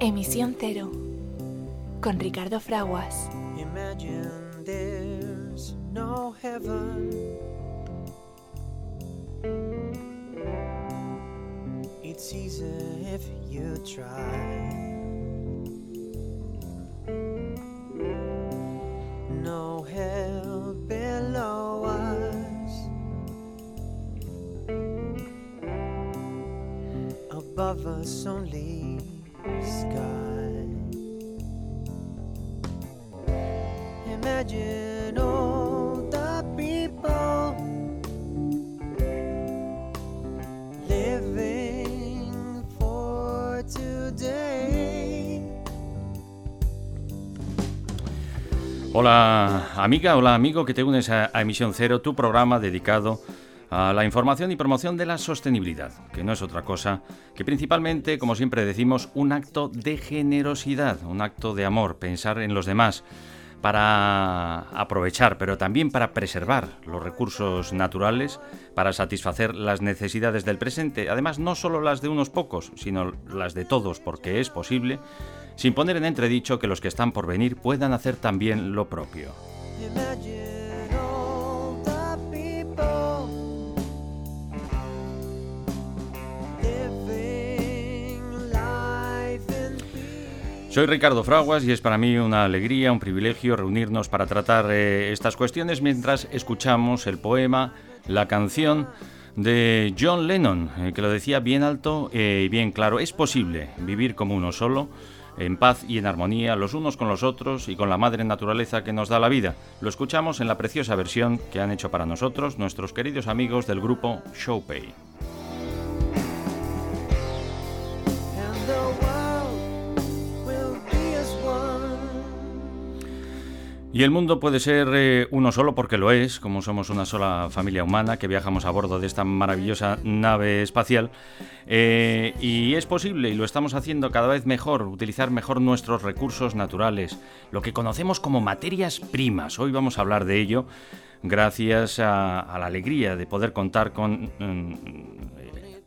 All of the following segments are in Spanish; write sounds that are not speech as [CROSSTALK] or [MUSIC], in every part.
Emisión Cero con Ricardo Fraguas. Imagine there's no heaven. It's easy if you try. No hell below us. Above us only Hola amiga, hola amigo que te unes a, Emisión Cero, tu programa dedicado a la información y promoción de la sostenibilidad, que no es otra cosa que principalmente, como siempre decimos, un acto de generosidad, un acto de amor, pensar en los demás para aprovechar, pero también para preservar los recursos naturales, para satisfacer las necesidades del presente, además no solo las de unos pocos, sino las de todos, porque es posible, sin poner en entredicho que los que están por venir puedan hacer también lo propio. Soy Ricardo Fraguas y es para mí una alegría, un privilegio reunirnos para tratar eh, estas cuestiones mientras escuchamos el poema, la canción de John Lennon, eh, que lo decía bien alto eh, y bien claro. Es posible vivir como uno solo, en paz y en armonía los unos con los otros y con la madre naturaleza que nos da la vida. Lo escuchamos en la preciosa versión que han hecho para nosotros nuestros queridos amigos del grupo Showpay. Y el mundo puede ser eh, uno solo porque lo es, como somos una sola familia humana que viajamos a bordo de esta maravillosa nave espacial. Eh, y es posible, y lo estamos haciendo cada vez mejor, utilizar mejor nuestros recursos naturales, lo que conocemos como materias primas. Hoy vamos a hablar de ello gracias a, la alegría de poder contar con eh,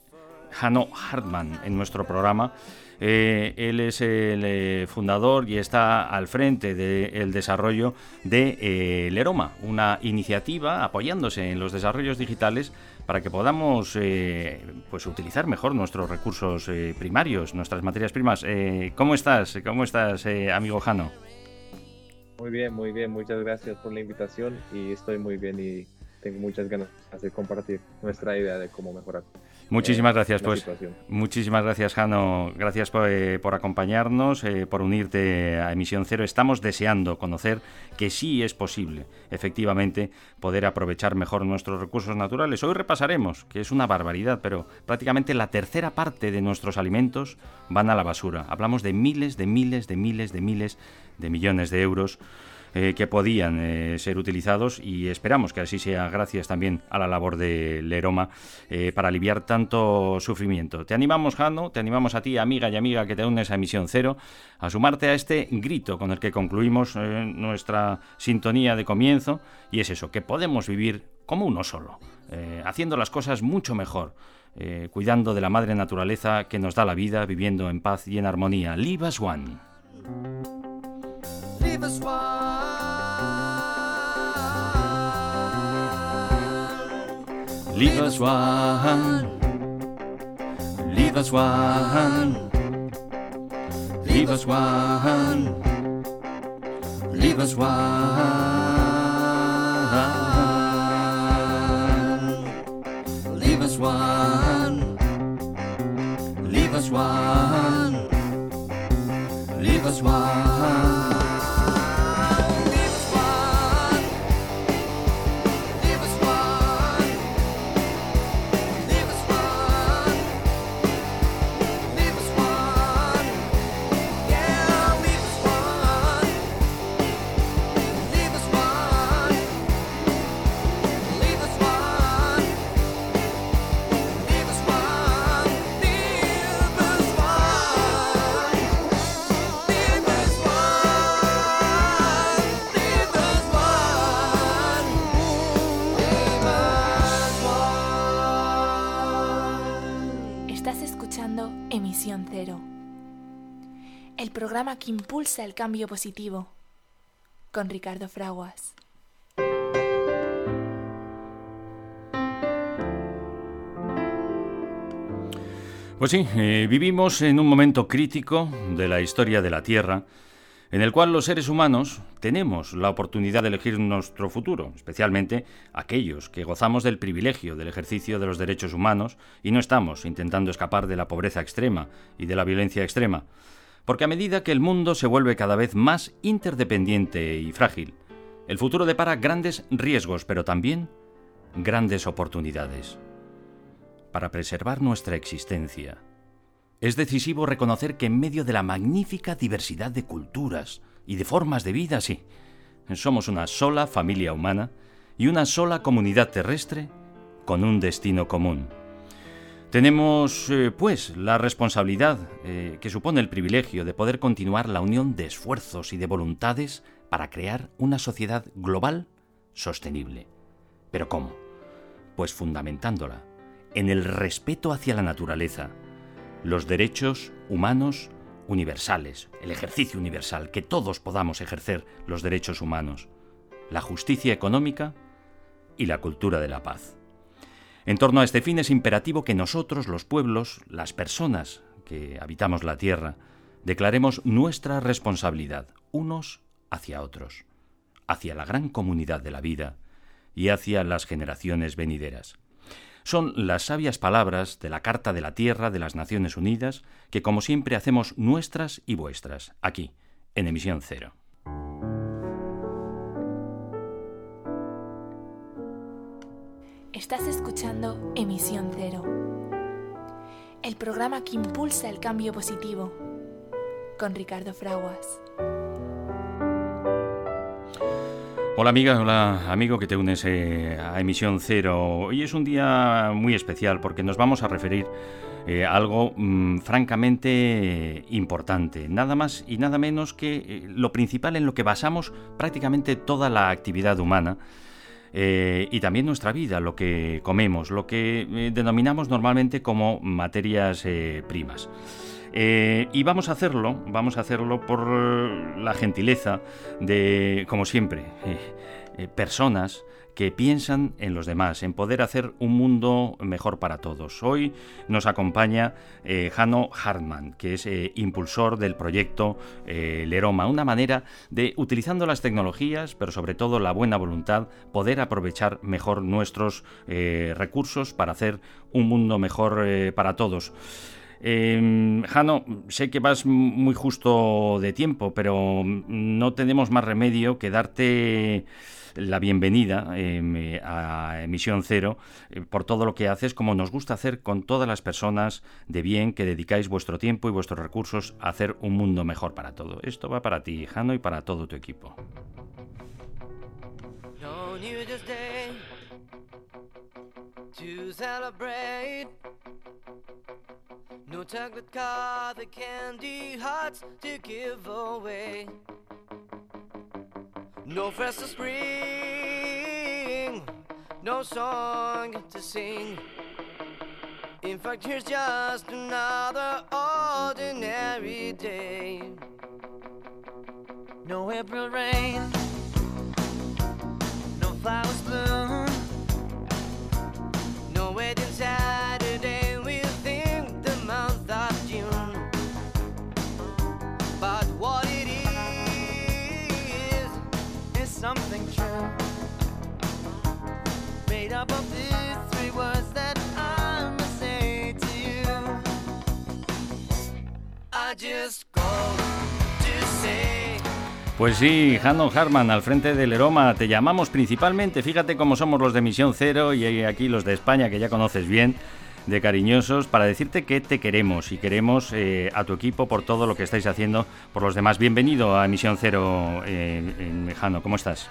Hanno Hartmann en nuestro programa. Eh, él es el eh, fundador y está al frente del desarrollo de eh, Leroma, una iniciativa apoyándose en los desarrollos digitales para que podamos eh, pues utilizar mejor nuestros recursos primarios, nuestras materias primas. ¿Cómo estás? ¿Cómo estás, amigo Jano? Muy bien, muy bien. Muchas gracias por la invitación y estoy muy bien y tengo muchas ganas de compartir nuestra idea de cómo mejorar. Muchísimas eh, gracias, pues. situación. Muchísimas gracias, Jano. Gracias por, eh, por acompañarnos, eh, por unirte a Emisión Cero. Estamos deseando conocer que sí es posible, efectivamente, poder aprovechar mejor nuestros recursos naturales. Hoy repasaremos, que es una barbaridad, pero prácticamente la tercera parte de nuestros alimentos van a la basura. Hablamos de miles, de miles, de miles, de miles, de millones de euros eh, que podían eh, ser utilizados y esperamos que así sea gracias también a la labor de Leroma eh, para aliviar tanto sufrimiento. Te animamos, Jano, te animamos a ti, amiga y amiga que te unes a Emisión Cero, a sumarte a este grito con el que concluimos nuestra sintonía de comienzo y es eso, que podemos vivir como uno solo, haciendo las cosas mucho mejor. cuidando de la madre naturaleza que nos da la vida, viviendo en paz y en armonía. Live as one. gave us one. Leave us one. Leave us one. Leave us one. Leave us one. Leave us one. Leave us one. Leave us one. Estás escuchando Emisión Cero. El programa que impulsa el cambio positivo. Con Ricardo Fraguas. Pues sí, eh, vivimos en un momento crítico de la historia de la Tierra, en el cual los seres humanos tenemos la oportunidad de elegir nuestro futuro, especialmente aquellos que gozamos del privilegio del ejercicio de los derechos humanos y no estamos intentando escapar de la pobreza extrema y de la violencia extrema. Porque a medida que el mundo se vuelve cada vez más interdependiente y frágil, el futuro depara grandes riesgos, pero también grandes oportunidades para preservar nuestra existencia. Es decisivo reconocer que en medio de la magnífica diversidad de culturas y de formas de vida, sí, somos una sola familia humana y una sola comunidad terrestre con un destino común. Tenemos, eh, pues, la responsabilidad eh, que supone el privilegio de poder continuar la unión de esfuerzos y de voluntades para crear una sociedad global sostenible. ¿Pero cómo? Pues fundamentándola en el respeto hacia la naturaleza, los derechos humanos universales, el ejercicio universal, que todos podamos ejercer los derechos humanos, la justicia económica y la cultura de la paz. En torno a este fin es imperativo que nosotros, los pueblos, las personas que habitamos la tierra, declaremos nuestra responsabilidad unos hacia otros, hacia la gran comunidad de la vida y hacia las generaciones venideras son las sabias palabras de la Carta de la Tierra de las Naciones Unidas que como siempre hacemos nuestras y vuestras, aquí, en emisión cero. Estás escuchando Emisión Cero, el programa que impulsa el cambio positivo, con Ricardo Fraguas. Hola amiga, hola amigo que te unes eh, a Emisión Cero. Hoy es un día muy especial porque nos vamos a referir eh, a algo mm, francamente importante. Nada más y nada menos que eh, lo principal en lo que basamos prácticamente toda la actividad humana. eh, y también nuestra vida, lo que comemos, lo que eh, denominamos normalmente como materias eh, primas. Eh, y vamos a hacerlo, vamos a hacerlo por la gentileza de, como siempre, eh, eh, personas que piensan en los demás, en poder hacer un mundo mejor para todos. Hoy nos acompaña Hanno Hartmann, que es impulsor del proyecto Leroma, una manera de, utilizando las tecnologías, pero sobre todo la buena voluntad, poder aprovechar mejor nuestros recursos para hacer un mundo mejor para todos. Eh, Jano, sé que vas muy justo de tiempo, pero no tenemos más remedio que darte la bienvenida eh, a Emisión Cero eh, por todo lo que haces, como nos gusta hacer con todas las personas de bien que dedicáis vuestro tiempo y vuestros recursos a hacer un mundo mejor para todo. Esto va para ti, Jano, y para todo tu equipo. Chocolate car, the candy hearts to give away. No of spring, no song to sing. In fact, here's just another ordinary day. No April rain no flowers bloom. Pues sí, Hanno Harman, al frente del Eroma, te llamamos principalmente, fíjate cómo somos los de Misión Cero y aquí los de España, que ya conoces bien, de cariñosos, para decirte que te queremos y queremos eh, a tu equipo por todo lo que estáis haciendo por los demás. Bienvenido a Misión Cero, eh, Jano, ¿cómo estás?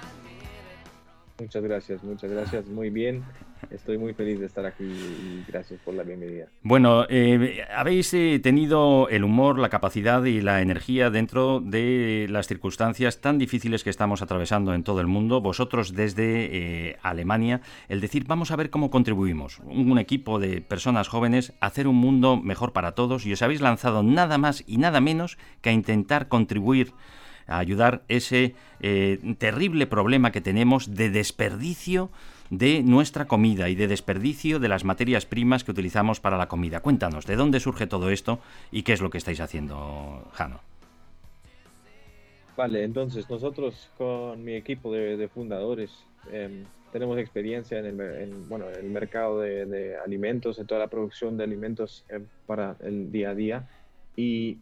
Muchas gracias, muchas gracias. Muy bien. Estoy muy feliz de estar aquí y gracias por la bienvenida. Bueno, eh, habéis eh, tenido el humor, la capacidad y la energía dentro de las circunstancias tan difíciles que estamos atravesando en todo el mundo. Vosotros desde eh, Alemania, el decir, vamos a ver cómo contribuimos, un equipo de personas jóvenes, a hacer un mundo mejor para todos y os habéis lanzado nada más y nada menos que a intentar contribuir a ayudar ese eh, terrible problema que tenemos de desperdicio de nuestra comida y de desperdicio de las materias primas que utilizamos para la comida. Cuéntanos, ¿de dónde surge todo esto y qué es lo que estáis haciendo, Jano? Vale, entonces nosotros con mi equipo de, fundadores em, tenemos experiencia en el, bueno, el mercado de, alimentos, en toda la producción de alimentos em, para el día a día y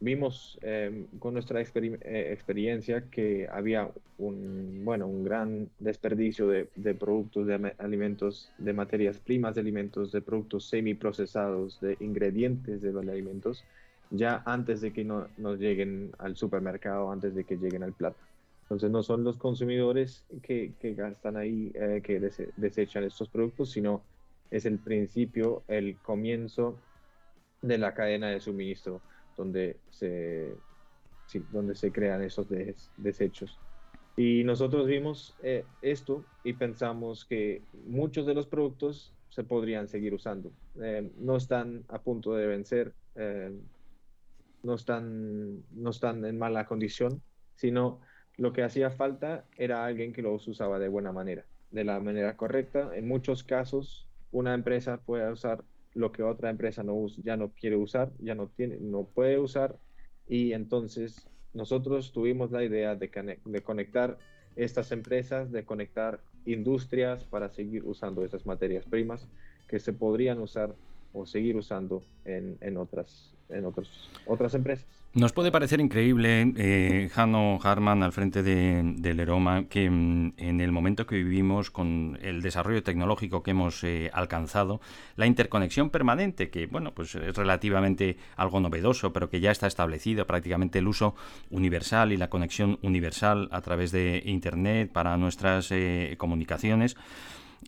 vimos em, con nuestra eh, experiencia que había un, bueno, un gran desperdicio de, de, productos de alimentos, de materias primas de alimentos, de productos semiprocesados, de ingredientes de los alimentos, ya antes de que no, nos lleguen al supermercado, antes de que lleguen al plato. Entonces no son los consumidores que, que gastan ahí, eh, que desechan estos productos, sino es el principio, el comienzo de la cadena de suministro donde se, donde se crean esos desechos. Y nosotros vimos eh, esto y pensamos que muchos de los productos se podrían seguir usando. Eh, no están a punto de vencer, eh, no, están, no están en mala condición, sino lo que hacía falta era alguien que los usaba de buena manera, de la manera correcta. En muchos casos, una empresa puede usar lo que otra empresa ya no quiere usar, ya no tiene, no puede usar. Y entonces nosotros tuvimos la idea de, de conectar estas empresas, de conectar industrias para seguir usando esas materias primas que se podrían usar o seguir usando en, en otras, en otros, otras empresas. Nos puede parecer increíble, eh, Hanno Harman, al frente de, del Eroma, que mm, en el momento que vivimos, con el desarrollo tecnológico que hemos eh, alcanzado, la interconexión permanente, que bueno, pues es relativamente algo novedoso, pero que ya está establecido, prácticamente el uso universal y la conexión universal a través de Internet para nuestras eh, comunicaciones,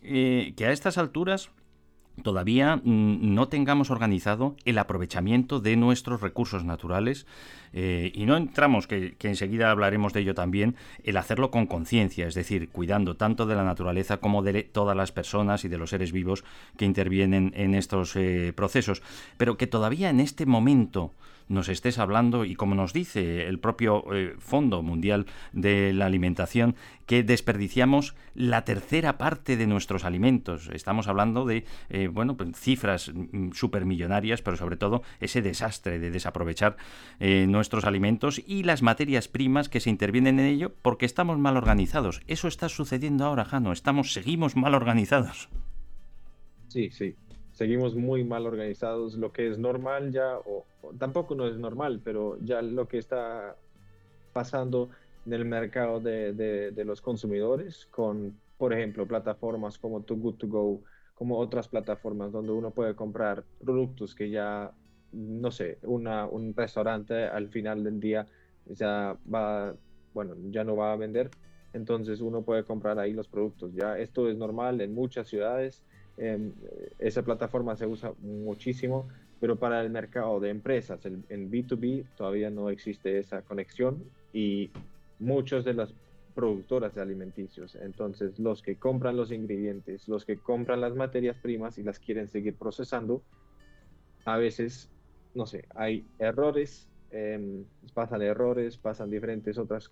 eh, que a estas alturas todavía no tengamos organizado el aprovechamiento de nuestros recursos naturales eh, y no entramos, que, enseguida hablaremos de ello también, el hacerlo con conciencia, es decir, cuidando tanto de la naturaleza como de todas las personas y de los seres vivos que intervienen en estos eh, procesos, pero que todavía en este momento nos estés hablando y como nos dice el propio eh, Fondo Mundial de la Alimentación, que desperdiciamos la tercera parte de nuestros alimentos. Estamos hablando de eh, bueno, pues, cifras mm, supermillonarias, pero sobre todo ese desastre de desaprovechar eh, nuestros alimentos y las materias primas que se intervienen en ello porque estamos mal organizados. Eso está sucediendo ahora, Jano. Estamos, seguimos mal organizados. Sí, sí seguimos muy mal organizados. Lo que es normal ya, o, tampoco no es normal, pero ya lo que está pasando en el mercado de, los consumidores con, por ejemplo, plataformas como Too Good To Go, como otras plataformas donde uno puede comprar productos que ya, no sé, una, un restaurante al final del día ya va, bueno, ya no va a vender. Entonces uno puede comprar ahí los productos. Ya esto es normal en muchas ciudades Em, esa plataforma se usa muchísimo, pero para el mercado de empresas, en B2B, todavía no existe esa conexión y muchos de las productoras de alimenticios, entonces los que compran los ingredientes, los que compran las materias primas y las quieren seguir procesando, a veces, no sé, hay errores, em, pasan errores, pasan diferentes otras,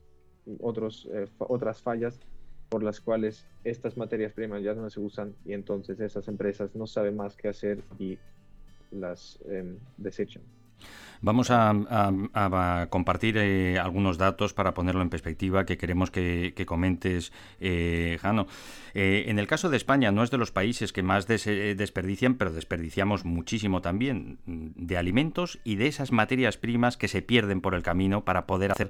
otros, eh, otras fallas por las cuales estas materias primas ya no se usan y entonces esas empresas no saben más qué hacer y las em, desechan. Vamos a, compartir eh, algunos datos para ponerlo en perspectiva que queremos que, comentes, eh, Jano. Eh, en el caso de España, no es de los países que más desperdician, pero desperdiciamos muchísimo también de alimentos y de esas materias primas que se pierden por el camino para poder hacer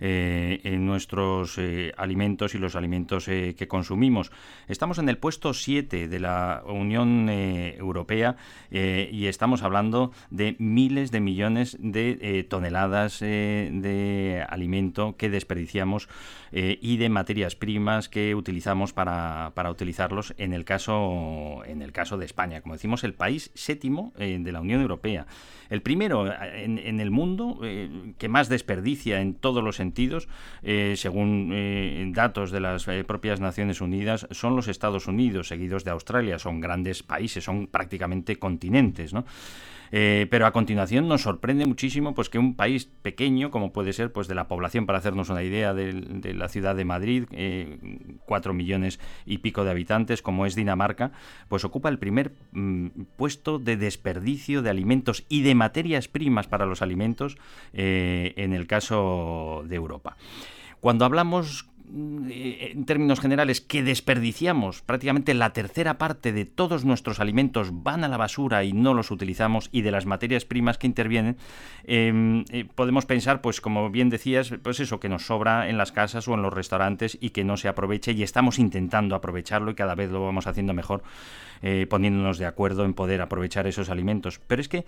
eh, en nuestros eh, alimentos y los alimentos eh, que consumimos. Estamos en el puesto 7 de la Unión Europea y estamos hablando de miles de millones de toneladas de alimento que desperdiciamos y de materias primas que utilizamos para, para, utilizarlos en el caso en el caso de España, como decimos, el país séptimo de la Unión Europea. El primero en, el mundo que más desperdicia en todos los eh, según eh, datos de las eh, propias Naciones Unidas, son los Estados Unidos, seguidos de Australia. Son grandes países, son prácticamente continentes, ¿no? Eh, pero a continuación nos sorprende muchísimo pues que un país pequeño, como puede ser pues de la población, para hacernos una idea de, la ciudad de Madrid, eh, cuatro millones y pico de habitantes, como es Dinamarca, pues ocupa el primer mm, puesto de desperdicio de alimentos y de materias primas para los alimentos eh, en el caso de Europa. Cuando hablamos en términos generales, que desperdiciamos prácticamente la tercera parte de todos nuestros alimentos van a la basura y no los utilizamos y de las materias primas que intervienen, em, eh, podemos pensar, pues como bien decías, pues eso que nos sobra en las casas o en los restaurantes y que no se aproveche y estamos intentando aprovecharlo y cada vez lo vamos haciendo mejor, eh, poniéndonos de acuerdo en poder aprovechar esos alimentos. Pero es que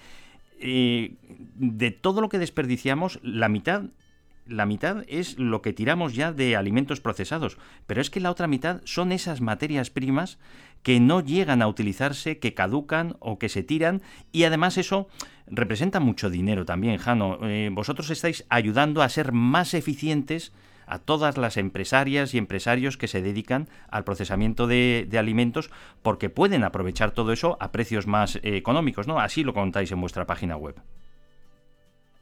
de todo lo que desperdiciamos, la mitad la mitad es lo que tiramos ya de alimentos procesados, pero es que la otra mitad son esas materias primas que no llegan a utilizarse, que caducan o que se tiran y además eso representa mucho dinero también, Jano. Eh, vosotros estáis ayudando a ser más eficientes a todas las empresarias y empresarios que se dedican al procesamiento de, alimentos porque pueden aprovechar todo eso a precios más eh, económicos, ¿no? Así lo contáis en vuestra página web.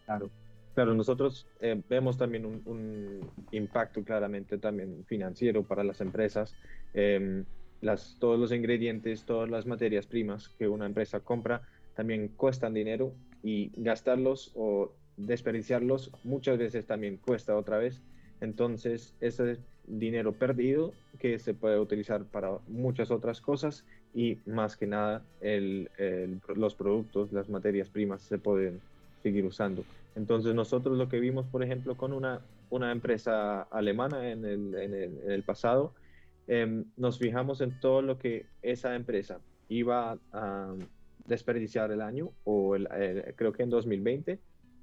Claro. Claro, nosotros eh, vemos también un, impacto claramente también financiero para las empresas. Em, las, todos los ingredientes, todas las materias primas que una empresa compra también cuestan dinero y gastarlos o desperdiciarlos muchas veces también cuesta otra vez. Entonces, ese dinero perdido que se puede utilizar para muchas otras cosas y más que nada los productos, las materias primas se pueden seguir usando. Entonces nosotros lo que vimos, por ejemplo, con una, una empresa alemana en el, en el, en el pasado, em, nos fijamos en todo lo que esa empresa iba a desperdiciar el año, o el, creo que en 2020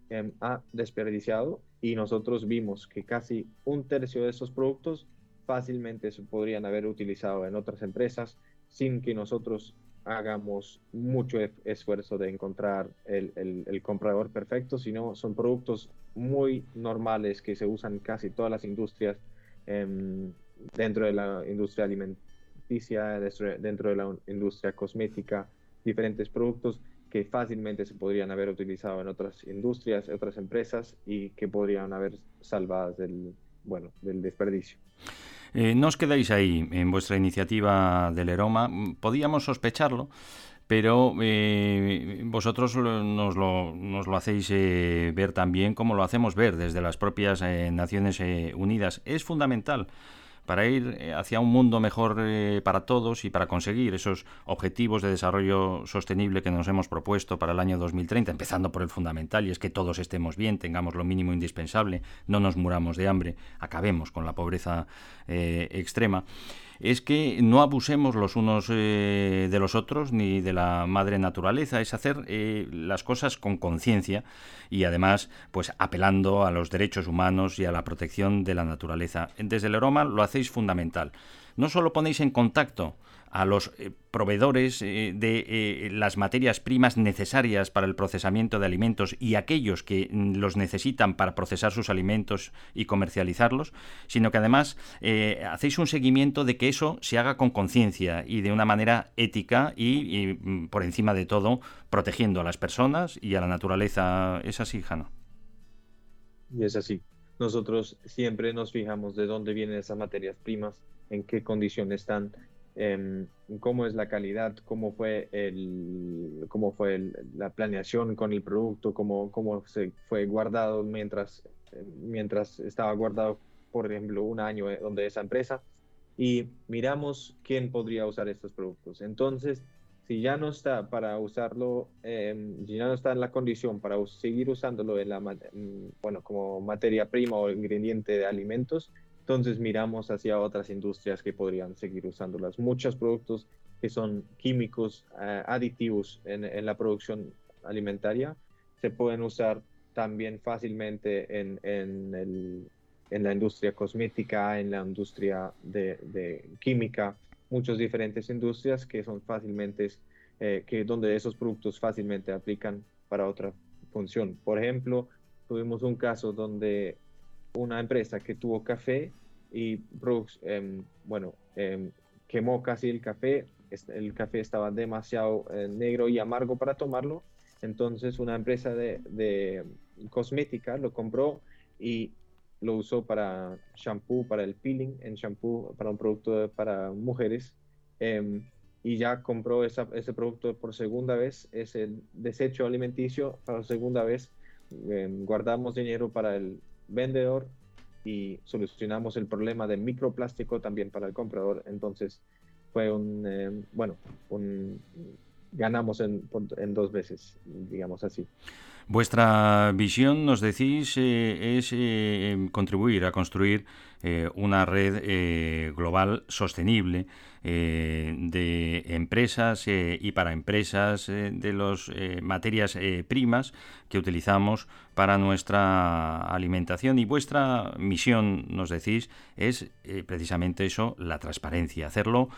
em, ha desperdiciado, y nosotros vimos que casi un tercio de esos productos fácilmente se podrían haber utilizado en otras empresas sin que nosotros hagamos mucho esfuerzo de encontrar el, el, comprador perfecto, sino son productos muy normales que se usan casi todas las industrias, em, dentro de la industria alimenticia, dentro de la industria cosmética, diferentes productos que fácilmente se podrían haber utilizado en otras industrias, otras empresas y que podrían haber salvadas del, bueno, del desperdicio. Eh, no os quedáis ahí en vuestra iniciativa del Eroma. Podíamos sospecharlo, pero eh, vosotros nos lo, nos lo hacéis eh, ver también como lo hacemos ver desde las propias Naciones Unidas. Es fundamental para ir eh, hacia un mundo mejor eh, para todos y para conseguir esos objetivos de desarrollo sostenible que nos hemos propuesto para el año 2030, empezando por el fundamental, y es que todos estemos bien, tengamos lo mínimo indispensable, no nos muramos de hambre, acabemos con la pobreza eh, extrema es que no abusemos los unos eh, de los otros ni de la madre naturaleza, es hacer eh, las cosas con conciencia y además pues apelando a los derechos humanos y a la protección de la naturaleza. Desde el aroma lo hacéis fundamental. No solo ponéis en contacto a los eh, proveedores eh, de eh, las materias primas necesarias para el procesamiento de alimentos y aquellos que mm, los necesitan para procesar sus alimentos y comercializarlos, sino que además hacéis un seguimiento de que eso se haga con conciencia y de una manera ética y, mm, por encima de todo protegiendo a las personas y a la naturaleza. ¿Es así, Jano? Y es así. Nosotros siempre nos fijamos de dónde vienen esas materias primas, en qué condiciones están Em, cómo es la calidad, cómo fue, el, cómo fue la planeación con el producto, cómo, cómo se fue guardado mientras, mientras estaba guardado, por ejemplo, un año donde esa empresa, y miramos quién podría usar estos productos. Entonces, si ya no está para usarlo, eh, si ya no está en la condición para seguir usándolo en la, bueno, como materia prima o ingrediente de alimentos, entonces miramos hacia otras industrias que podrían seguir usándolas. Muchos productos que son químicos uh, aditivos en, la producción alimentaria se pueden usar también fácilmente en, en, la industria cosmética, en la industria de, de química, muchas diferentes industrias que son fácilmente, eh, que donde esos productos fácilmente aplican para otra función. Por ejemplo, tuvimos un caso donde una empresa que tuvo café y, eh, bueno, eh, quemó casi el café, el café estaba demasiado eh, negro y amargo para tomarlo, entonces una empresa de, de cosmética lo compró y lo usó para shampoo, para el peeling en shampoo, para un producto para mujeres. Eh, y ya compró ese producto por segunda vez, ese desecho alimenticio por segunda vez. Guardamos dinero para el vendedor y solucionamos el problema de microplástico también para el comprador. Entonces fue un, eh, bueno, un, ganamos en, dos veces, digamos así. Vuestra visión, nos decís, eh, es eh, contribuir a construir eh, una red eh, global sostenible eh, de empresas y para empresas de las materias primas que utilizamos para nuestra alimentación. Y vuestra misión, nos decís, es precisamente eso, la transparencia, hacerlo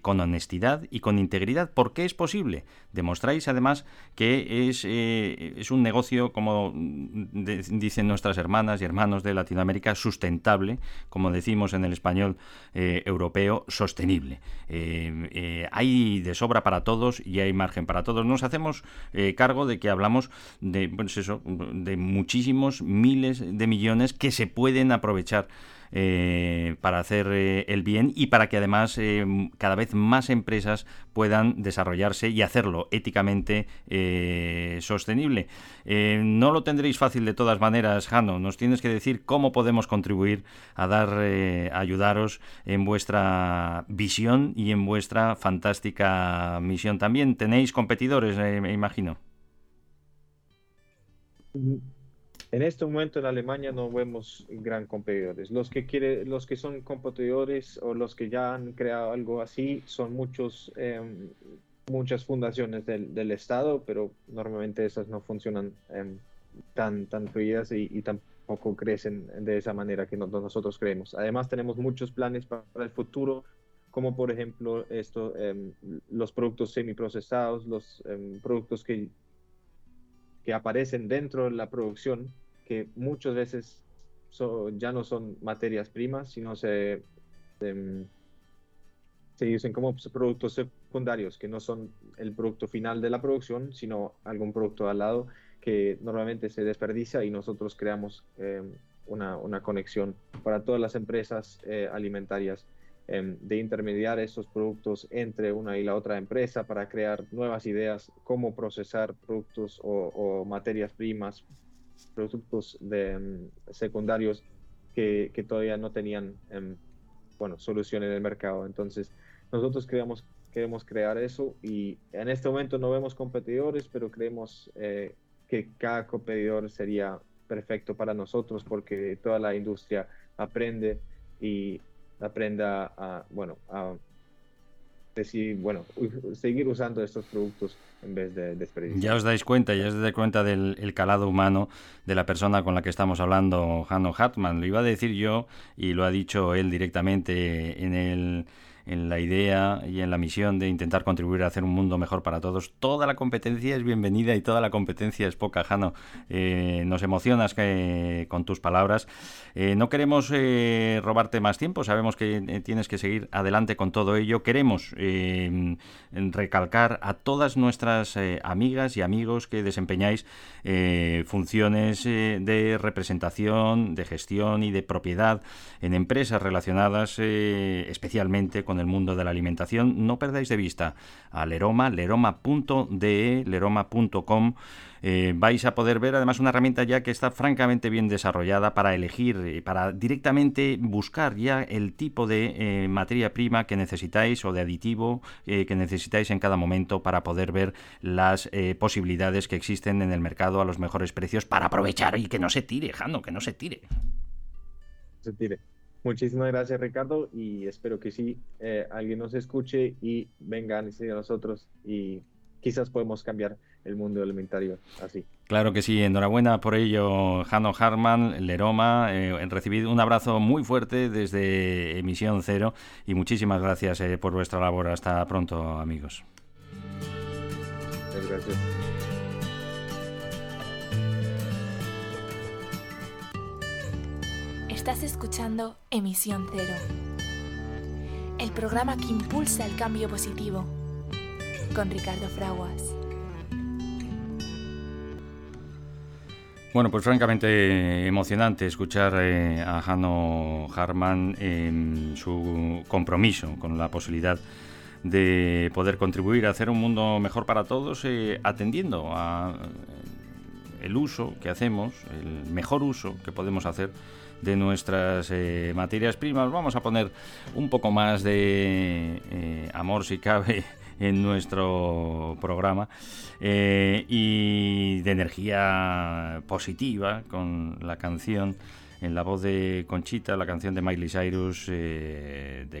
con honestidad y con integridad, porque es posible. Demostráis además que es, es un negocio, como de, dicen nuestras hermanas y hermanos de Latinoamérica, sustentable, como decimos en el español eh, europeo, sostenible. Eh, eh, hay de sobra para todos y hay margen para todos. Nos hacemos cargo de que hablamos de, pues eso, de muchísimos miles de millones que se pueden aprovechar eh, para hacer eh, el bien y para que además eh, cada vez más empresas puedan desarrollarse y hacerlo éticamente sostenible. No lo tendréis fácil de todas maneras, Jano. Nos tienes que decir cómo podemos contribuir a dar, ayudaros en vuestra visión y en vuestra fantástica misión. También tenéis competidores, me imagino. En este momento en Alemania no vemos gran competidores. Los que quiere, los que son competidores o los que ya han creado algo así son muchos, eh, muchas fundaciones del, Estado, pero normalmente esas no funcionan eh, tan, tan fluidas y, y, tampoco crecen de esa manera que no, nosotros creemos. Además tenemos muchos planes para, para el futuro, como por ejemplo esto, eh, los productos semiprocesados, los productos que que aparecen dentro de la producción, que muchas veces so, ya no son materias primas, sino se, se, dicen como productos secundarios, que no son el producto final de la producción, sino algún producto al lado que normalmente se desperdicia y nosotros creamos eh, una, una, conexión para todas las empresas eh, alimentarias eh, de intermediar esos productos entre una y la otra empresa para crear nuevas ideas, cómo procesar productos o, materias primas, productos de, um, secundarios que, todavía no tenían um, bueno, solución en el mercado. Entonces, nosotros queremos, queremos crear eso y en este momento no vemos competidores, pero creemos eh, que cada competidor sería perfecto para nosotros porque toda la industria aprende y aprenda a, bueno, a decir, bueno, seguir usando estos productos en vez de desperdiciar. Ya os dais cuenta, ya os dais cuenta del el calado humano de la persona con la que estamos hablando, Hanno Hartmann. Lo iba a decir yo y lo ha dicho él directamente en el en la idea y en la misión de intentar contribuir a hacer un mundo mejor para todos. Toda la competencia es bienvenida y toda la competencia es poca, Jano. Eh, nos emocionas que, con tus palabras. Eh, no queremos eh, robarte más tiempo, sabemos que eh, tienes que seguir adelante con todo ello. Queremos eh, recalcar a todas nuestras eh, amigas y amigos que desempeñáis funciones de representación, de gestión y de propiedad en empresas relacionadas especialmente con el mundo de la alimentación, no perdáis de vista a Leroma, leroma.de, leroma.com. Eh, vais a poder ver además una herramienta ya que está francamente bien desarrollada para elegir, eh, para directamente buscar ya el tipo de eh, materia prima que necesitáis o de aditivo que necesitáis en cada momento para poder ver las posibilidades que existen en el mercado a los mejores precios para aprovechar y que no se tire, Jano, que no se tire. Se tire. Muchísimas gracias Ricardo y espero que sí alguien nos escuche y vengan y a nosotros y quizás podemos cambiar el mundo alimentario así. Claro que sí, enhorabuena por ello, Jano Harman, Leroma. Eh, recibido un abrazo muy fuerte desde Emisión Cero y muchísimas gracias eh, por vuestra labor. Hasta pronto, amigos. Muchas gracias. Estás escuchando Emisión Cero, el programa que impulsa el cambio positivo, con Ricardo Fraguas. Bueno, pues francamente emocionante escuchar eh, a Hanno Harman en su compromiso con la posibilidad de poder contribuir a hacer un mundo mejor para todos, eh, atendiendo a eh, el uso que hacemos, el mejor uso que podemos hacer de nuestras materias primas. Vamos a poner un poco más de amor, si cabe, [LAUGHS] en nuestro programa eh, y de energía positiva con la canción en la voz de Conchita, la canción de Miley Cyrus, eh, The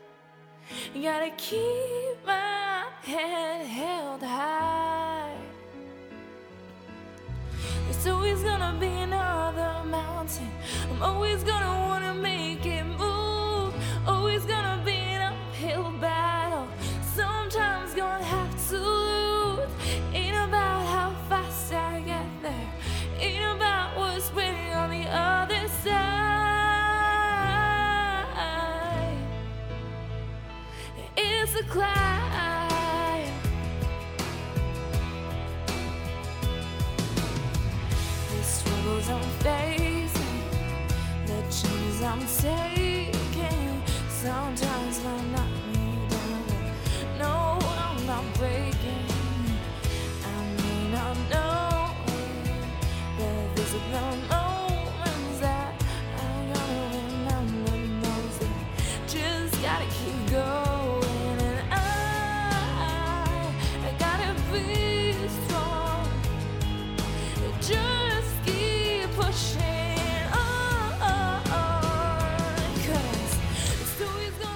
Gotta keep my head held high. There's always gonna be another mountain. I'm always gonna wanna make it move. Always gonna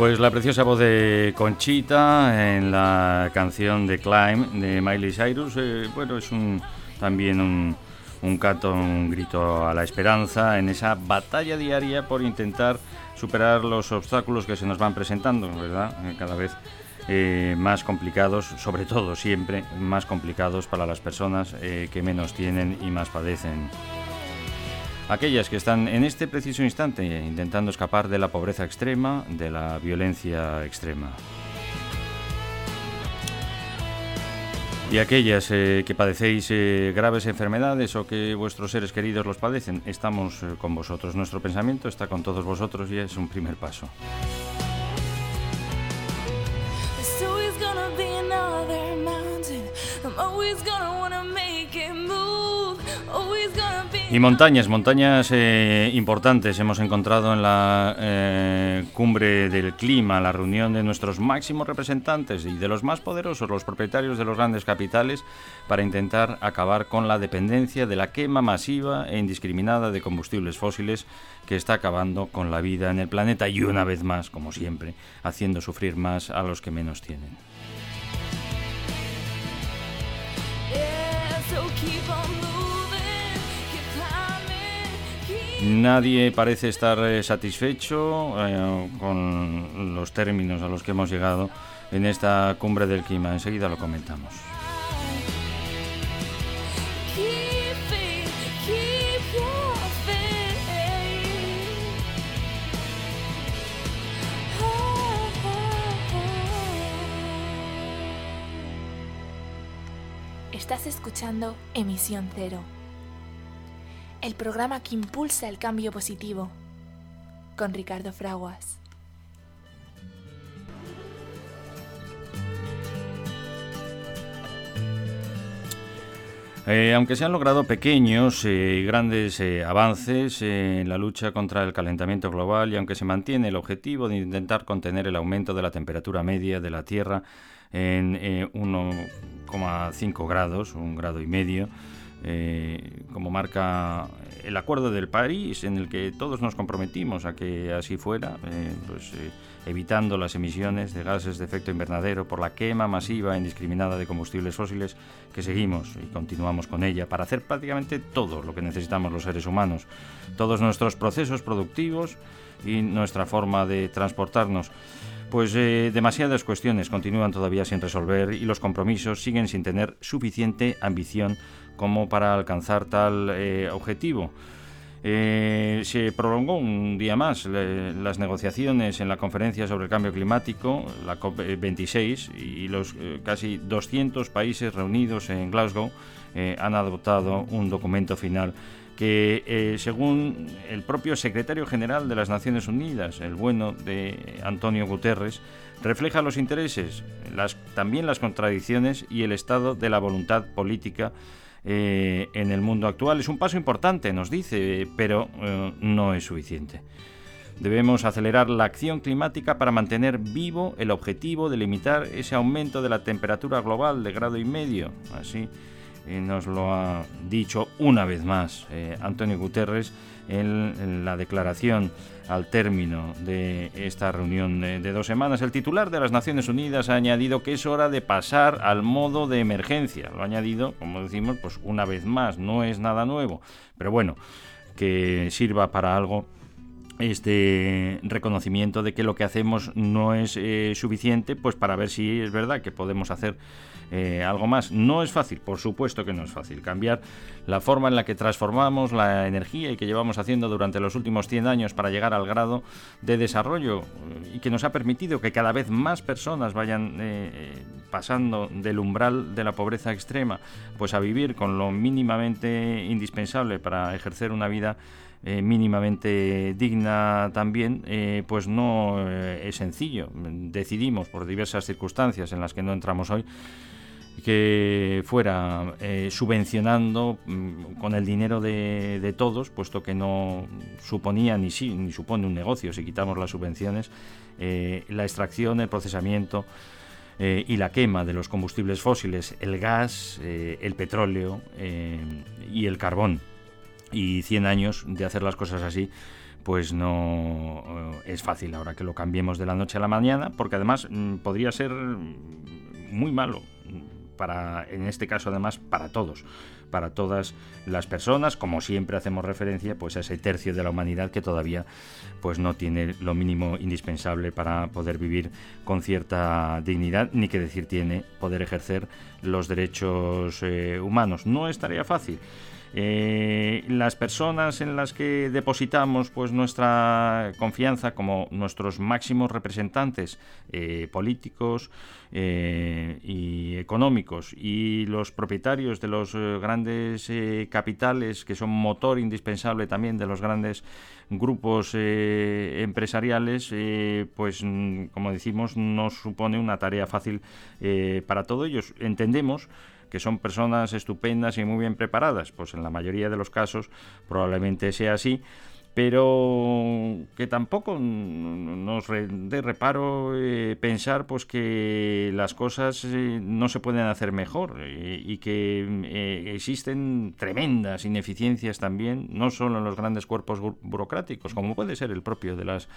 Pues la preciosa voz de Conchita en la canción de Climb de Miley Cyrus, eh, bueno, es un, también un, un canto, un grito a la esperanza en esa batalla diaria por intentar superar los obstáculos que se nos van presentando, ¿verdad? Eh, Cada vez eh, más complicados, sobre todo siempre más complicados para las personas que menos tienen y más padecen aquellas que están en este preciso instante intentando escapar de la pobreza extrema, de la violencia extrema. Y aquellas eh, que padecéis eh, graves enfermedades o que vuestros seres queridos los padecen, estamos eh, con vosotros. Nuestro pensamiento está con todos vosotros y es un primer paso. Always Y montañas, montañas eh, importantes hemos encontrado en la eh, cumbre del clima, la reunión de nuestros máximos representantes y de los más poderosos, los propietarios de los grandes capitales, para intentar acabar con la dependencia de la quema masiva e indiscriminada de combustibles fósiles que está acabando con la vida en el planeta y una vez más, como siempre, haciendo sufrir más a los que menos tienen. Yeah, Nadie parece estar eh, satisfecho eh, con los términos a los que hemos llegado en esta cumbre del clima. Enseguida lo comentamos. Estás escuchando Emisión Cero, el programa que impulsa el cambio positivo, con Ricardo Fraguas. Eh, aunque se han logrado pequeños y grandes eh, avances eh, en la lucha contra el calentamiento global y aunque se mantiene el objetivo de intentar contener el aumento de la temperatura media de la Tierra en eh, 1,5 grados, un grado y medio, eh, como marca el Acuerdo del París, en el que todos nos comprometimos a que así fuera, eh, pues, eh, evitando las emisiones de gases de efecto invernadero por la quema masiva e indiscriminada de combustibles fósiles, que seguimos y continuamos con ella para hacer prácticamente todo lo que necesitamos los seres humanos, todos nuestros procesos productivos y nuestra forma de transportarnos. Pues eh, demasiadas cuestiones continúan todavía sin resolver y los compromisos siguen sin tener suficiente ambición como para alcanzar tal eh, objetivo. Eh, se prolongó un día más las negociaciones en la conferencia sobre el cambio climático, la COP26, y los eh, casi 200 países reunidos en Glasgow han adoptado un documento final que, según el propio secretario general de las Naciones Unidas, el bueno de Antonio Guterres, refleja los intereses, también las contradicciones y el estado de la voluntad política eh, en el mundo actual. Es un paso importante, nos dice, pero eh, no es suficiente. Debemos acelerar la acción climática para mantener vivo el objetivo de limitar ese aumento de la temperatura global de grado y medio. Así eh, nos lo ha dicho una vez más Antonio Guterres en la declaración al término de esta reunión de, dos semanas. El titular de las Naciones Unidas ha añadido que es hora de pasar al modo de emergencia. Lo ha añadido, como decimos, pues una vez más, no es nada nuevo, pero bueno, que sirva para algo este reconocimiento de que lo que hacemos no es eh, suficiente, pues para ver si es verdad que podemos hacer eh, algo más. No es fácil, por supuesto que no es fácil. Cambiar la forma en la que transformamos la energía y que llevamos haciendo durante los últimos 100 años para llegar al grado de desarrollo eh, y que nos ha permitido que cada vez más personas vayan eh, pasando del umbral de la pobreza extrema, pues a vivir con lo mínimamente indispensable para ejercer una vida mínimamente digna también, pues no es sencillo. Decidimos por diversas circunstancias en las que no entramos hoy que fuera eh, subvencionando mm, con el dinero de, de todos, puesto que no suponía ni, sí, ni supone un negocio si quitamos las subvenciones, eh, la extracción, el procesamiento eh, y la quema de los combustibles fósiles, el gas, eh, el petróleo eh, y el carbón. Y 100 años de hacer las cosas así, pues no es fácil ahora que lo cambiemos de la noche a la mañana, porque además mm, podría ser mm, muy malo para en este caso además para todos para todas las personas como siempre hacemos referencia pues a ese tercio de la humanidad que todavía pues no tiene lo mínimo indispensable para poder vivir con cierta dignidad ni que decir tiene poder ejercer los derechos eh, humanos. No es tarea fácil eh, las personas en las que depositamos pues nuestra confianza como nuestros máximos representantes eh, políticos eh, y económicos y los propietarios de los eh, grandes capitales que son motor indispensable también de los grandes grupos empresariales pues como decimos no supone una tarea fácil para todos ellos. Entendemos que son personas estupendas y muy bien preparadas, pues en la mayoría de los casos probablemente sea así, pero que tampoco nos dé reparo eh, pensar pues que las cosas eh, no se pueden hacer mejor eh, y que existen tremendas ineficiencias también, no solo en los grandes cuerpos bu- burocráticos, como puede ser el propio de las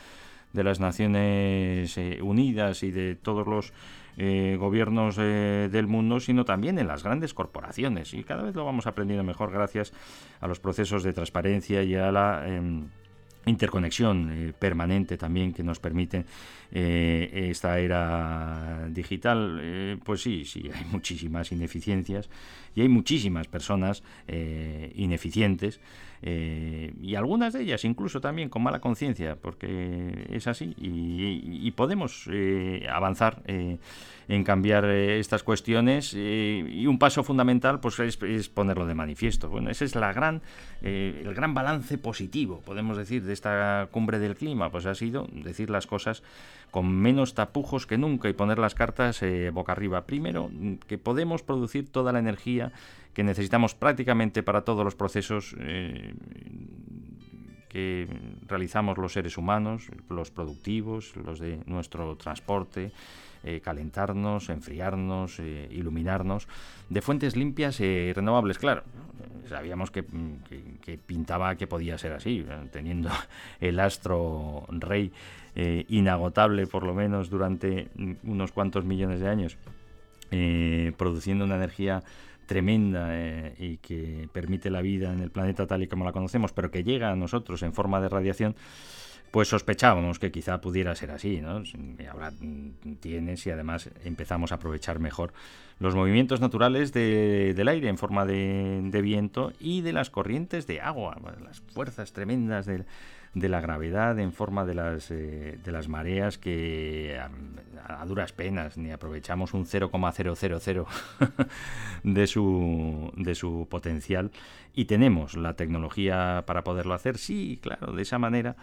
de las Naciones Unidas y de todos los eh, gobiernos eh, del mundo, sino también en las grandes corporaciones. Y cada vez lo vamos aprendiendo mejor gracias a los procesos de transparencia y a la em, interconexión eh, permanente también que nos permite eh, esta era digital, pues sí, sí, hay muchísimas ineficiencias y hay muchísimas personas eh, ineficientes eh, y algunas de ellas incluso también con mala conciencia, porque es así y, podemos eh, avanzar en cambiar estas cuestiones y un paso fundamental pues es, es ponerlo de manifiesto. Bueno, ese es la gran, el gran balance positivo, podemos decir, de esta cumbre del clima, pues ha sido decir las cosas con menos tapujos que nunca y poner las cartas eh, boca arriba. Primero, mm, que podemos producir toda la energía que necesitamos prácticamente para todos los procesos eh, que realizamos los seres humanos, los productivos, los de nuestro transporte, eh, calentarnos, enfriarnos, iluminarnos, de fuentes limpias y renovables, claro. Sabíamos que, mm, que- que pintaba que podía ser así, teniendo [LAUGHS] el astro rey eh, inagotable por lo menos durante unos cuantos millones de años, eh, produciendo una energía tremenda eh, y que permite la vida en el planeta tal y como la conocemos, pero que llega a nosotros en forma de radiación, pues sospechábamos que quizá pudiera ser así, ¿no? Ahora tienes y además empezamos a aprovechar mejor los movimientos naturales de- del aire en forma de, de viento y de las corrientes de agua, las fuerzas tremendas del- de la gravedad en forma de las, eh, de las mareas que a, duras penas ni aprovechamos un 0,000 [LAUGHS] de su, de su potencial y tenemos la tecnología para poderlo hacer, sí, claro, de esa manera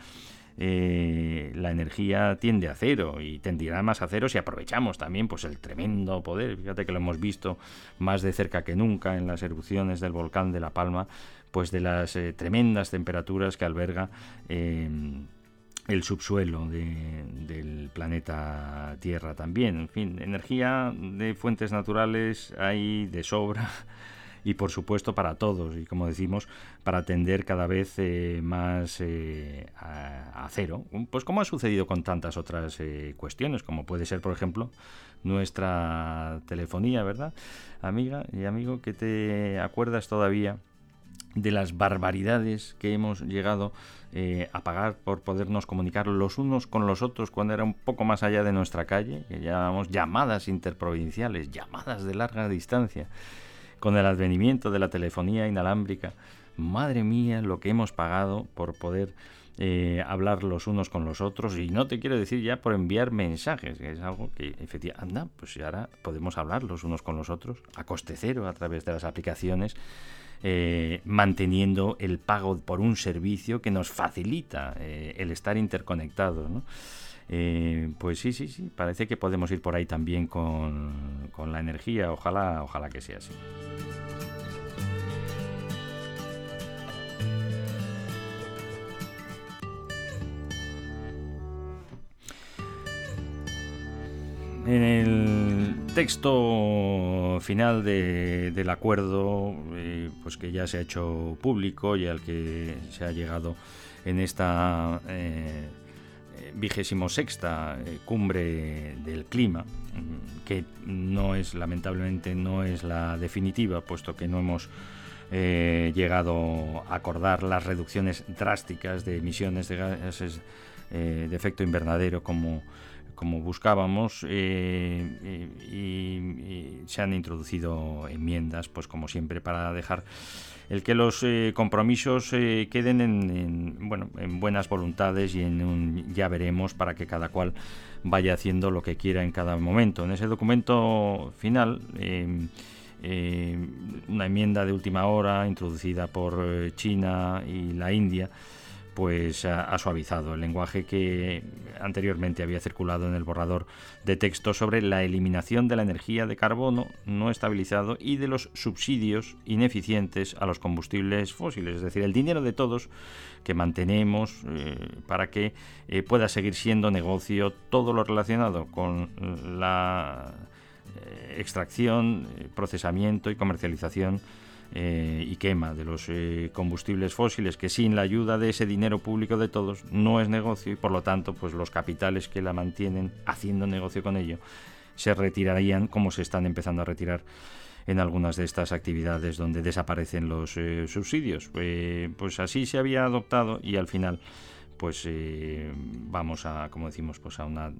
eh, la energía tiende a cero y tendirá más a cero si aprovechamos también pues el tremendo poder. Fíjate que lo hemos visto más de cerca que nunca en las erupciones del volcán de La Palma, pues de las eh, tremendas temperaturas que alberga eh, el subsuelo de- del planeta Tierra también. En fin, energía de fuentes naturales hay de sobra [LAUGHS] y por supuesto para todos. Y como decimos para tender cada vez eh, más eh, a, cero. Pues como ha sucedido con tantas otras cuestiones como puede ser por ejemplo nuestra telefonía verdad amiga y amigo que te acuerdas todavía de las barbaridades que hemos llegado eh, a pagar por podernos comunicar los unos con los otros cuando era un poco más allá de nuestra calle, que llamábamos llamadas interprovinciales, llamadas de larga distancia, con el advenimiento de la telefonía inalámbrica. Madre mía, lo que hemos pagado por poder eh, hablar los unos con los otros y no te quiero decir ya por enviar mensajes, que es algo que efectivamente, anda, pues ahora podemos hablar los unos con los otros a coste cero a través de las aplicaciones eh, manteniendo el pago por un servicio que nos facilita eh, el estar interconectados. pues sí, sí, sí, parece que podemos ir por ahí también con, con la energía, ojalá, ojalá que sea así. En el texto final de- del acuerdo, eh, pues que ya se ha hecho público y al que se ha llegado en esta eh, vigésimo sexta cumbre del clima, mm, que no es, lamentablemente, no es la definitiva, puesto que no hemos eh, llegado a acordar las reducciones drásticas de emisiones de gases eh, de efecto invernadero como como buscábamos eh, eh, y, se han introducido enmiendas, pues como siempre, para dejar el que los eh, compromisos eh, queden en, en, bueno, en buenas voluntades y en un ya veremos para que cada cual vaya haciendo lo que quiera en cada momento. En ese documento final, eh, eh, una enmienda de última hora introducida por China y la India, pues ha, suavizado el lenguaje que anteriormente había circulado en el borrador de texto sobre la eliminación de la energía de carbono no estabilizado y de los subsidios ineficientes a los combustibles fósiles, es decir, el dinero de todos que mantenemos eh, para que eh, pueda seguir siendo negocio todo lo relacionado con la eh, extracción, procesamiento y comercialización eh, y quema de los eh, combustibles fósiles que sin la ayuda de ese dinero público de todos no es negocio y por lo tanto pues los capitales que la mantienen haciendo negocio con ello se retirarían como se están empezando a retirar en algunas de estas actividades donde desaparecen los eh, subsidios. Pues así se había adoptado y al final pues vamos a, como decimos, pues a una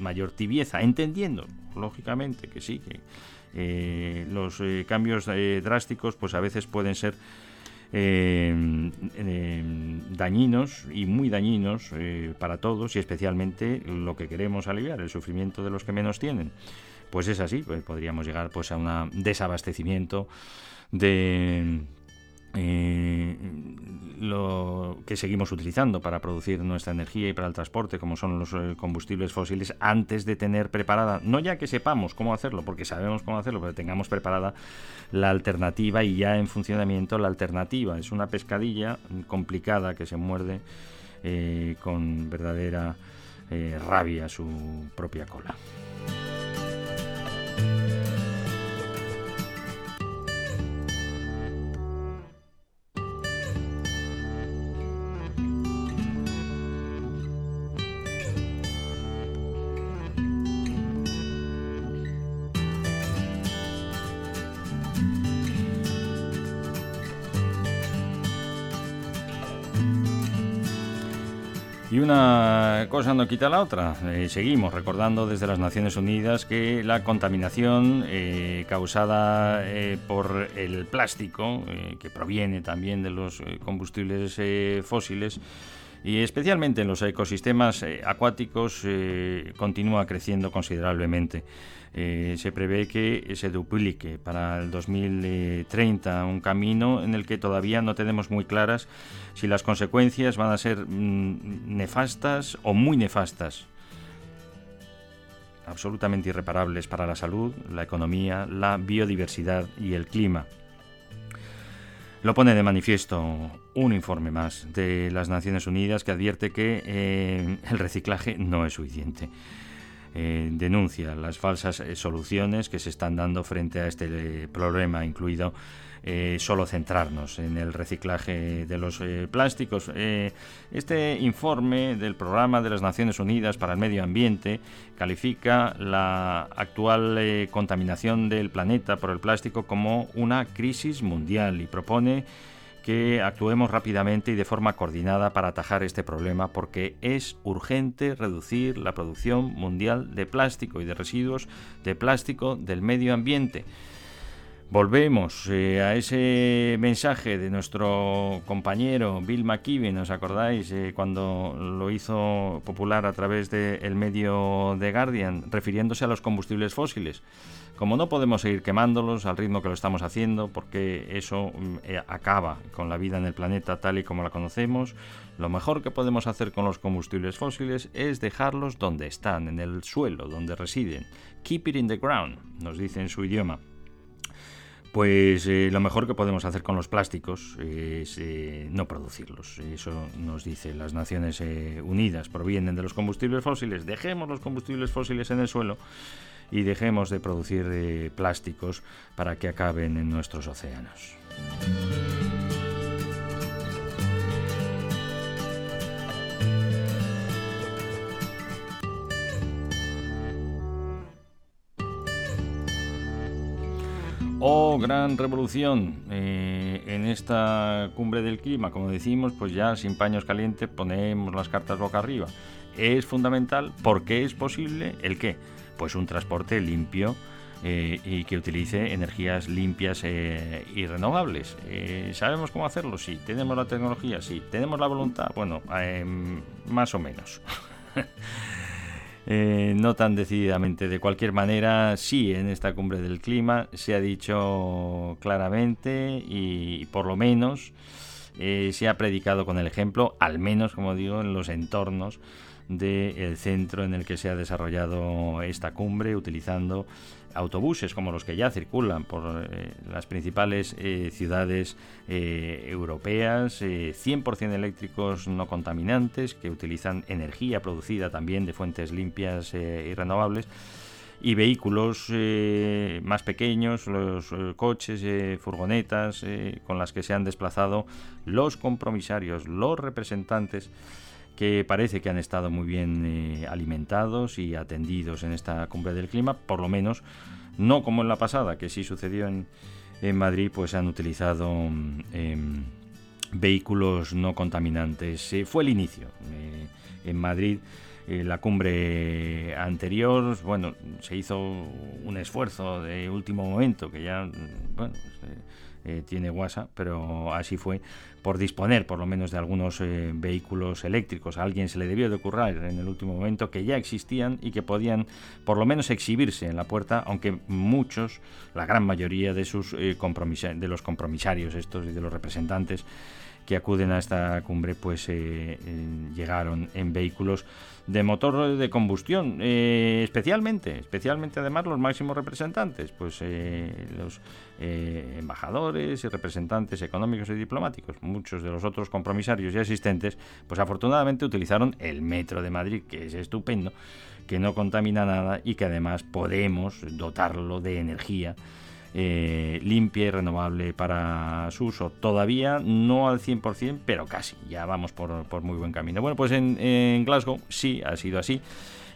mayor tibieza, entendiendo, lógicamente, que sí, que eh, los eh, cambios eh, drásticos pues a veces pueden ser dañinos y muy dañinos para todos y especialmente lo que queremos aliviar, el sufrimiento de los que menos tienen. Pues es así, pues podríamos llegar pues a un desabastecimiento de eh, lo que seguimos utilizando para producir nuestra energía y para el transporte, como son los eh, combustibles fósiles, antes de tener preparada, no ya que sepamos cómo hacerlo, porque sabemos cómo hacerlo, pero tengamos preparada la alternativa y ya en funcionamiento la alternativa. Es una pescadilla complicada que se muerde eh, con verdadera rabia su propia cola. Y una cosa no quita la otra. Eh, seguimos recordando desde las Naciones Unidas que la contaminación eh, causada eh, por el plástico, que proviene también de los combustibles fósiles, y especialmente en los ecosistemas acuáticos, continúa creciendo considerablemente. Eh, se prevé que se duplique para el 2030, un camino en el que todavía no tenemos muy claras si las consecuencias van a ser mm, nefastas o muy nefastas absolutamente irreparables para la salud, la economía, la biodiversidad y el clima. Lo pone de manifiesto un informe más de las Naciones Unidas que advierte que eh, el reciclaje no es suficiente. Eh, denuncia las falsas eh, soluciones que se están dando frente a este eh, problema, incluido eh, solo centrarnos en el reciclaje de los plásticos. Este informe del Programa de las Naciones Unidas para el Medio Ambiente califica la actual contaminación del planeta por el plástico como una crisis mundial y propone que actuemos rápidamente y de forma coordinada para atajar este problema porque es urgente reducir la producción mundial de plástico y de residuos de plástico del medio ambiente. Volvemos eh, a ese mensaje de nuestro compañero Bill McKibben, ¿os acordáis? Eh, cuando lo hizo popular a través del medio The Guardian, refiriéndose a los combustibles fósiles. Como no podemos seguir quemándolos al ritmo que lo estamos haciendo, porque eso mm, eh, acaba con la vida en el planeta tal y como la conocemos, lo mejor que podemos hacer con los combustibles fósiles es dejarlos donde están, en el suelo, donde residen. Keep it in the ground, nos dice en su idioma. Pues eh, lo mejor que podemos hacer con los plásticos es eh, no producirlos. Eso nos dice las Naciones eh, Unidas. Provienen de los combustibles fósiles. Dejemos los combustibles fósiles en el suelo y dejemos de producir plásticos para que acaben en nuestros océanos. Gran revolución eh, en esta cumbre del clima, como decimos, pues ya sin paños calientes ponemos las cartas boca arriba. Es fundamental porque es posible el qué? Pues un transporte limpio eh, y que utilice energías limpias eh, y renovables. ¿Sabemos cómo hacerlo? Sí. ¿Tenemos la tecnología? Sí. ¿Tenemos la voluntad? Bueno, eh, más o menos. [LAUGHS] Eh, no tan decididamente. De cualquier manera, sí, en esta cumbre del clima se ha dicho claramente y por lo menos eh, se ha predicado con el ejemplo, al menos, como digo, en los entornos del centro en el que se ha desarrollado esta cumbre, utilizando autobuses como los que ya circulan por eh, las principales eh, ciudades eh, europeas, eh, 100% eléctricos no contaminantes, que utilizan energía producida también de fuentes limpias eh, y renovables, y vehículos eh, más pequeños, los eh, coches, eh, furgonetas, eh, con las que se han desplazado los compromisarios, los representantes que parece que han estado muy bien eh, alimentados y atendidos en esta cumbre del clima, por lo menos no como en la pasada, que sí sucedió en, en Madrid, pues han utilizado em, vehículos no contaminantes. Eh, fue el inicio. Eh, en Madrid, eh, la cumbre anterior, bueno, se hizo un esfuerzo de último momento, que ya, mm, bueno, eh, tiene WhatsApp, pero así fue, por disponer por lo menos de algunos eh, vehículos eléctricos. A alguien se le debió de ocurrir en el último momento que ya existían y que podían por lo menos exhibirse en la puerta, aunque muchos, la gran mayoría de, sus, eh, de los compromisarios estos y de los representantes que acuden a esta cumbre pues eh, llegaron en vehículos de motor de combustión especialmente especialmente además los máximos representantes pues los eh, embajadores y representantes económicos y diplomáticos muchos de los otros compromisarios y asistentes pues afortunadamente utilizaron el metro de Madrid que es estupendo que no contamina nada y que además podemos dotarlo de energía eh, limpia y renovable para su uso. Todavía no al 100%, pero casi. Ya vamos por, por muy buen camino. Bueno, pues en, en Glasgow sí ha sido así.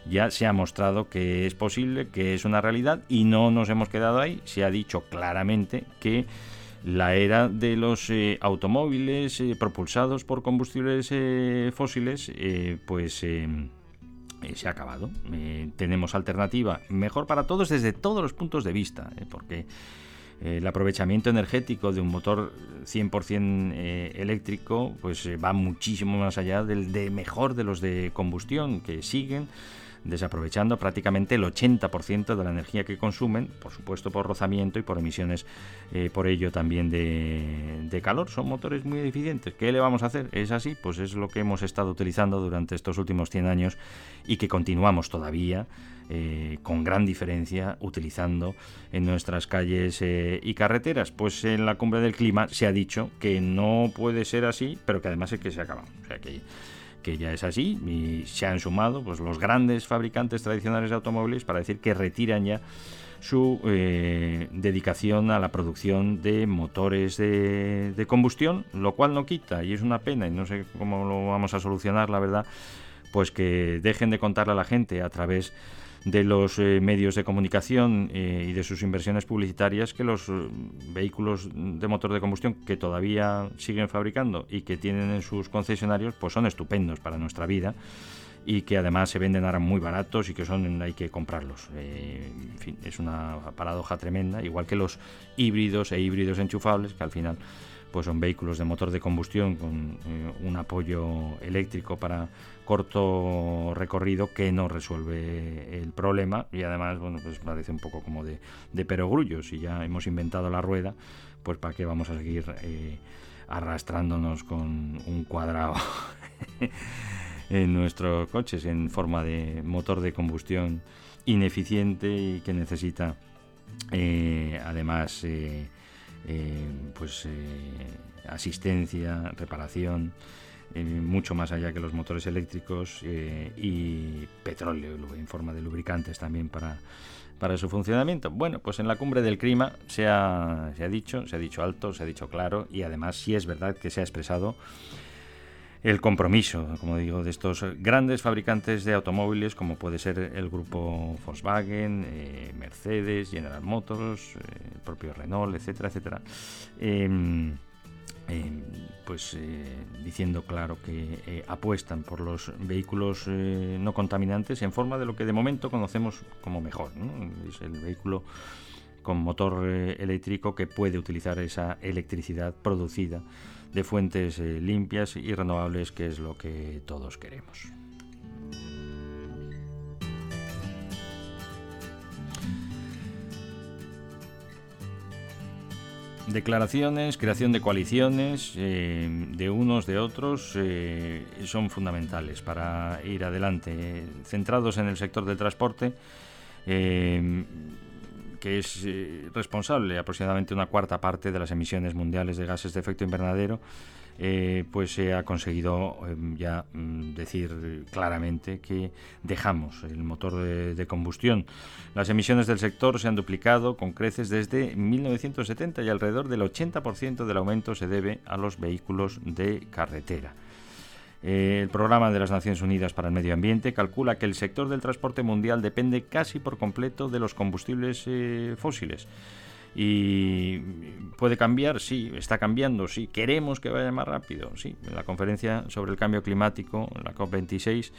Ya se ha mostrado que es posible, que es una realidad y no nos hemos quedado ahí. Se ha dicho claramente que la era de los eh, automóviles eh, propulsados por combustibles eh, fósiles, eh, pues eh, se ha acabado. Tenemos alternativa mejor para todos desde todos los puntos de vista, porque el aprovechamiento energético de un motor 100% eh, eléctrico pues va muchísimo más allá del de mejor de los de combustión que siguen desaprovechando prácticamente el 80% de la energía que consumen, por supuesto por rozamiento y por emisiones eh, por ello también de, calor. Son motores muy eficientes. ¿Qué le vamos a hacer? ¿Es así? Pues es lo que hemos estado utilizando durante estos últimos 100 años y que continuamos todavía eh, con gran diferencia utilizando en nuestras calles eh, y carreteras. Pues en la cumbre del clima se ha dicho que no puede ser así, pero que además es que se acaba. O ya es así y se han sumado pues, los grandes fabricantes tradicionales de automóviles para decir que retiran ya su eh, dedicación a la producción de motores de, de combustión, lo cual no quita, y es una pena, y no sé cómo lo vamos a solucionar, la verdad, pues que dejen de contarle a la gente a través de los eh, medios de comunicación eh, y de sus inversiones publicitarias que los eh, vehículos de motor de combustión que todavía siguen fabricando y que tienen en sus concesionarios pues son estupendos para nuestra vida y que además se venden ahora muy baratos y que son hay que comprarlos. Eh, es una paradoja tremenda, igual que los híbridos e híbridos enchufables que al final pues son vehículos de motor de combustión con un apoyo eléctrico para corto recorrido que no resuelve el problema y además bueno pues parece un poco como de, de perogrullo. Si ya hemos inventado la rueda pues para qué vamos a seguir eh, arrastrándonos con un cuadrado [LAUGHS] en nuestros coches en forma de motor de combustión ineficiente y que necesita eh, además eh, eh, pues asistencia, reparación, eh, mucho más allá que los motores eléctricos eh, y petróleo en forma de lubricantes también para, para su funcionamiento. Bueno, pues en la cumbre del clima se ha, se ha dicho, se ha dicho alto, se ha dicho claro y además sí es verdad que se ha expresado el compromiso, como digo, de estos grandes fabricantes de automóviles, como puede ser el grupo Volkswagen, eh, Mercedes, General Motors, el propio Renault, etcétera, etcétera. Em, pues eh, diciendo claro que eh, apuestan por los vehículos eh, no contaminantes en forma de lo que de momento conocemos como mejor, ¿no? es el vehículo con motor eh, eléctrico que puede utilizar esa electricidad producida de fuentes eh, limpias y renovables, que es lo que todos queremos. Declaraciones, creación de coaliciones eh, de unos, de otros, eh, son fundamentales para ir adelante. Centrados en el sector del transporte, eh, que es responsable aproximadamente una cuarta parte de las emisiones mundiales de gases de efecto invernadero, eh, pues se ha conseguido eh, ya mm, decir claramente que dejamos el motor de, de combustión. Las emisiones del sector se han duplicado con creces desde 1970 y alrededor del 80% del aumento se debe a los vehículos de carretera. Eh, el programa de las Naciones Unidas para el Medio Ambiente calcula que el sector del transporte mundial depende casi por completo de los combustibles eh, fósiles. Y puede cambiar, sí, está cambiando, sí. Queremos que vaya más rápido, sí. En la conferencia sobre el cambio climático, la COP26,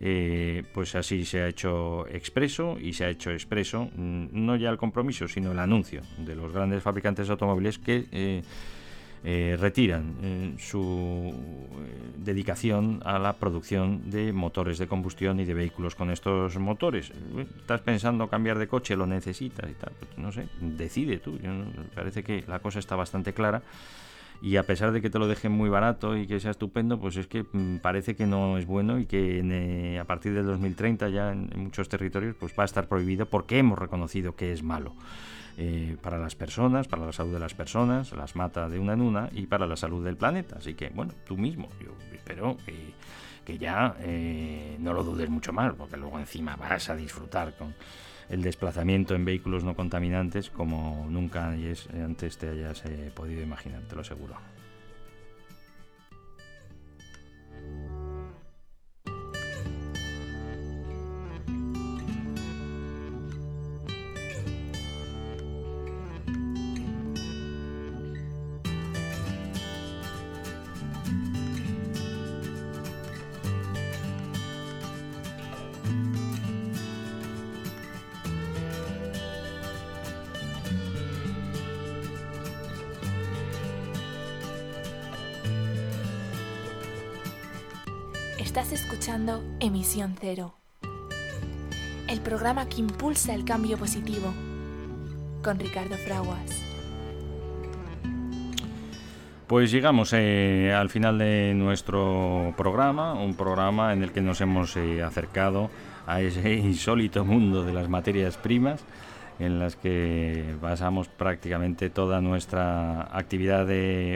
eh, pues así se ha hecho expreso y se ha hecho expreso mm, no ya el compromiso, sino el anuncio de los grandes fabricantes de automóviles que eh, eh, retiran eh, su eh, dedicación a la producción de motores de combustión y de vehículos con estos motores. Eh, ¿Estás pensando cambiar de coche? ¿Lo necesitas? Y tal? Pues no sé, decide tú. Yo parece que la cosa está bastante clara. Y a pesar de que te lo dejen muy barato y que sea estupendo, pues es que mm, parece que no es bueno y que en, eh, a partir del 2030 ya en, en muchos territorios pues va a estar prohibido porque hemos reconocido que es malo eh, para las personas, para la salud de las personas, las mata de una en una y para la salud del planeta. Así que, bueno, tú mismo, yo espero que, ya eh, no lo dudes mucho más, porque luego encima vas a disfrutar con el desplazamiento en vehículos no contaminantes como nunca antes antes te hayas eh, podido imaginar, te lo aseguro. Estás escuchando Emisión Cero, el programa que impulsa el cambio positivo, con Ricardo Fraguas. Pues llegamos eh, al final de nuestro programa, un programa en el que nos hemos eh, acercado a ese insólito mundo de las materias primas en las que basamos prácticamente toda nuestra actividad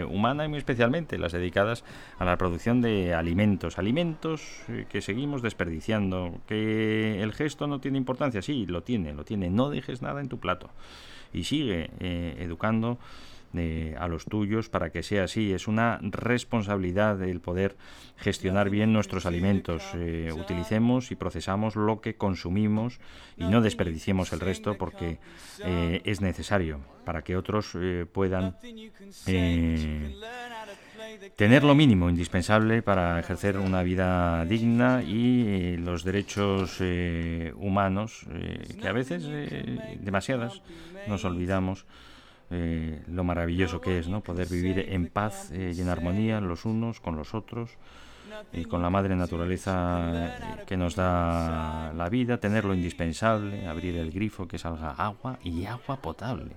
humana y muy especialmente las dedicadas a la producción de alimentos, alimentos eh, que seguimos desperdiciando, que el gesto no tiene importancia, sí, lo tiene, lo tiene, no dejes nada en tu plato. Y sigue eh, educando eh, a los tuyos para que sea así. Es una responsabilidad el poder gestionar bien nuestros alimentos. Eh, utilicemos y procesamos lo que consumimos y no desperdiciemos el resto porque eh, es necesario para que otros eh, puedan tener lo mínimo indispensable para ejercer una vida digna y los derechos humanos que a veces demasiadas nos olvidamos eh, lo maravilloso que es no poder vivir en paz eh, y en armonía los unos con los otros y con la madre naturaleza eh, que nos da la vida tener lo indispensable abrir el grifo que salga agua y agua potable.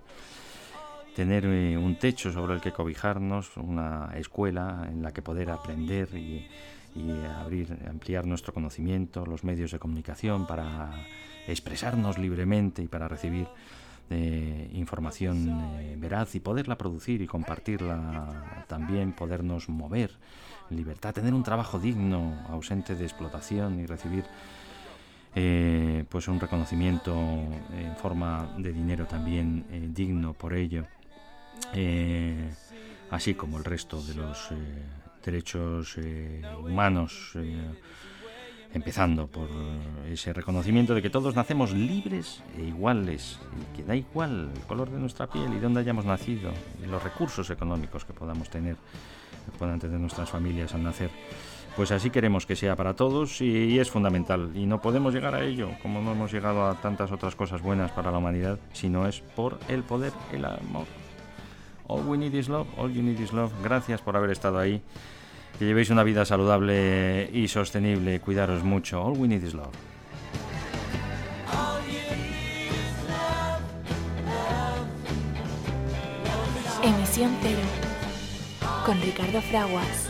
Tener un techo sobre el que cobijarnos, una escuela en la que poder aprender y, y abrir, ampliar nuestro conocimiento, los medios de comunicación para expresarnos libremente y para recibir eh, información veraz y poderla producir y compartirla también, podernos mover. Libertad, tener un trabajo digno, ausente de explotación y recibir eh, pues un reconocimiento en forma de dinero también eh, digno por ello, eh, así como el resto de los eh, derechos humanos, empezando por ese reconocimiento de que todos nacemos libres e iguales, y que da igual el color de nuestra piel y dónde hayamos nacido, y los recursos económicos que podamos tener, que puedan tener nuestras familias al nacer. Pues así queremos que sea para todos y, y es fundamental. Y no podemos llegar a ello, como no hemos llegado a tantas otras cosas buenas para la humanidad, si no es por el poder, el amor. All we need is love, all you need is love. Gracias por haber estado ahí. Que llevéis una vida saludable y sostenible. Cuidaros mucho. All we need is love. Emisión Cero, con Ricardo Fraguas.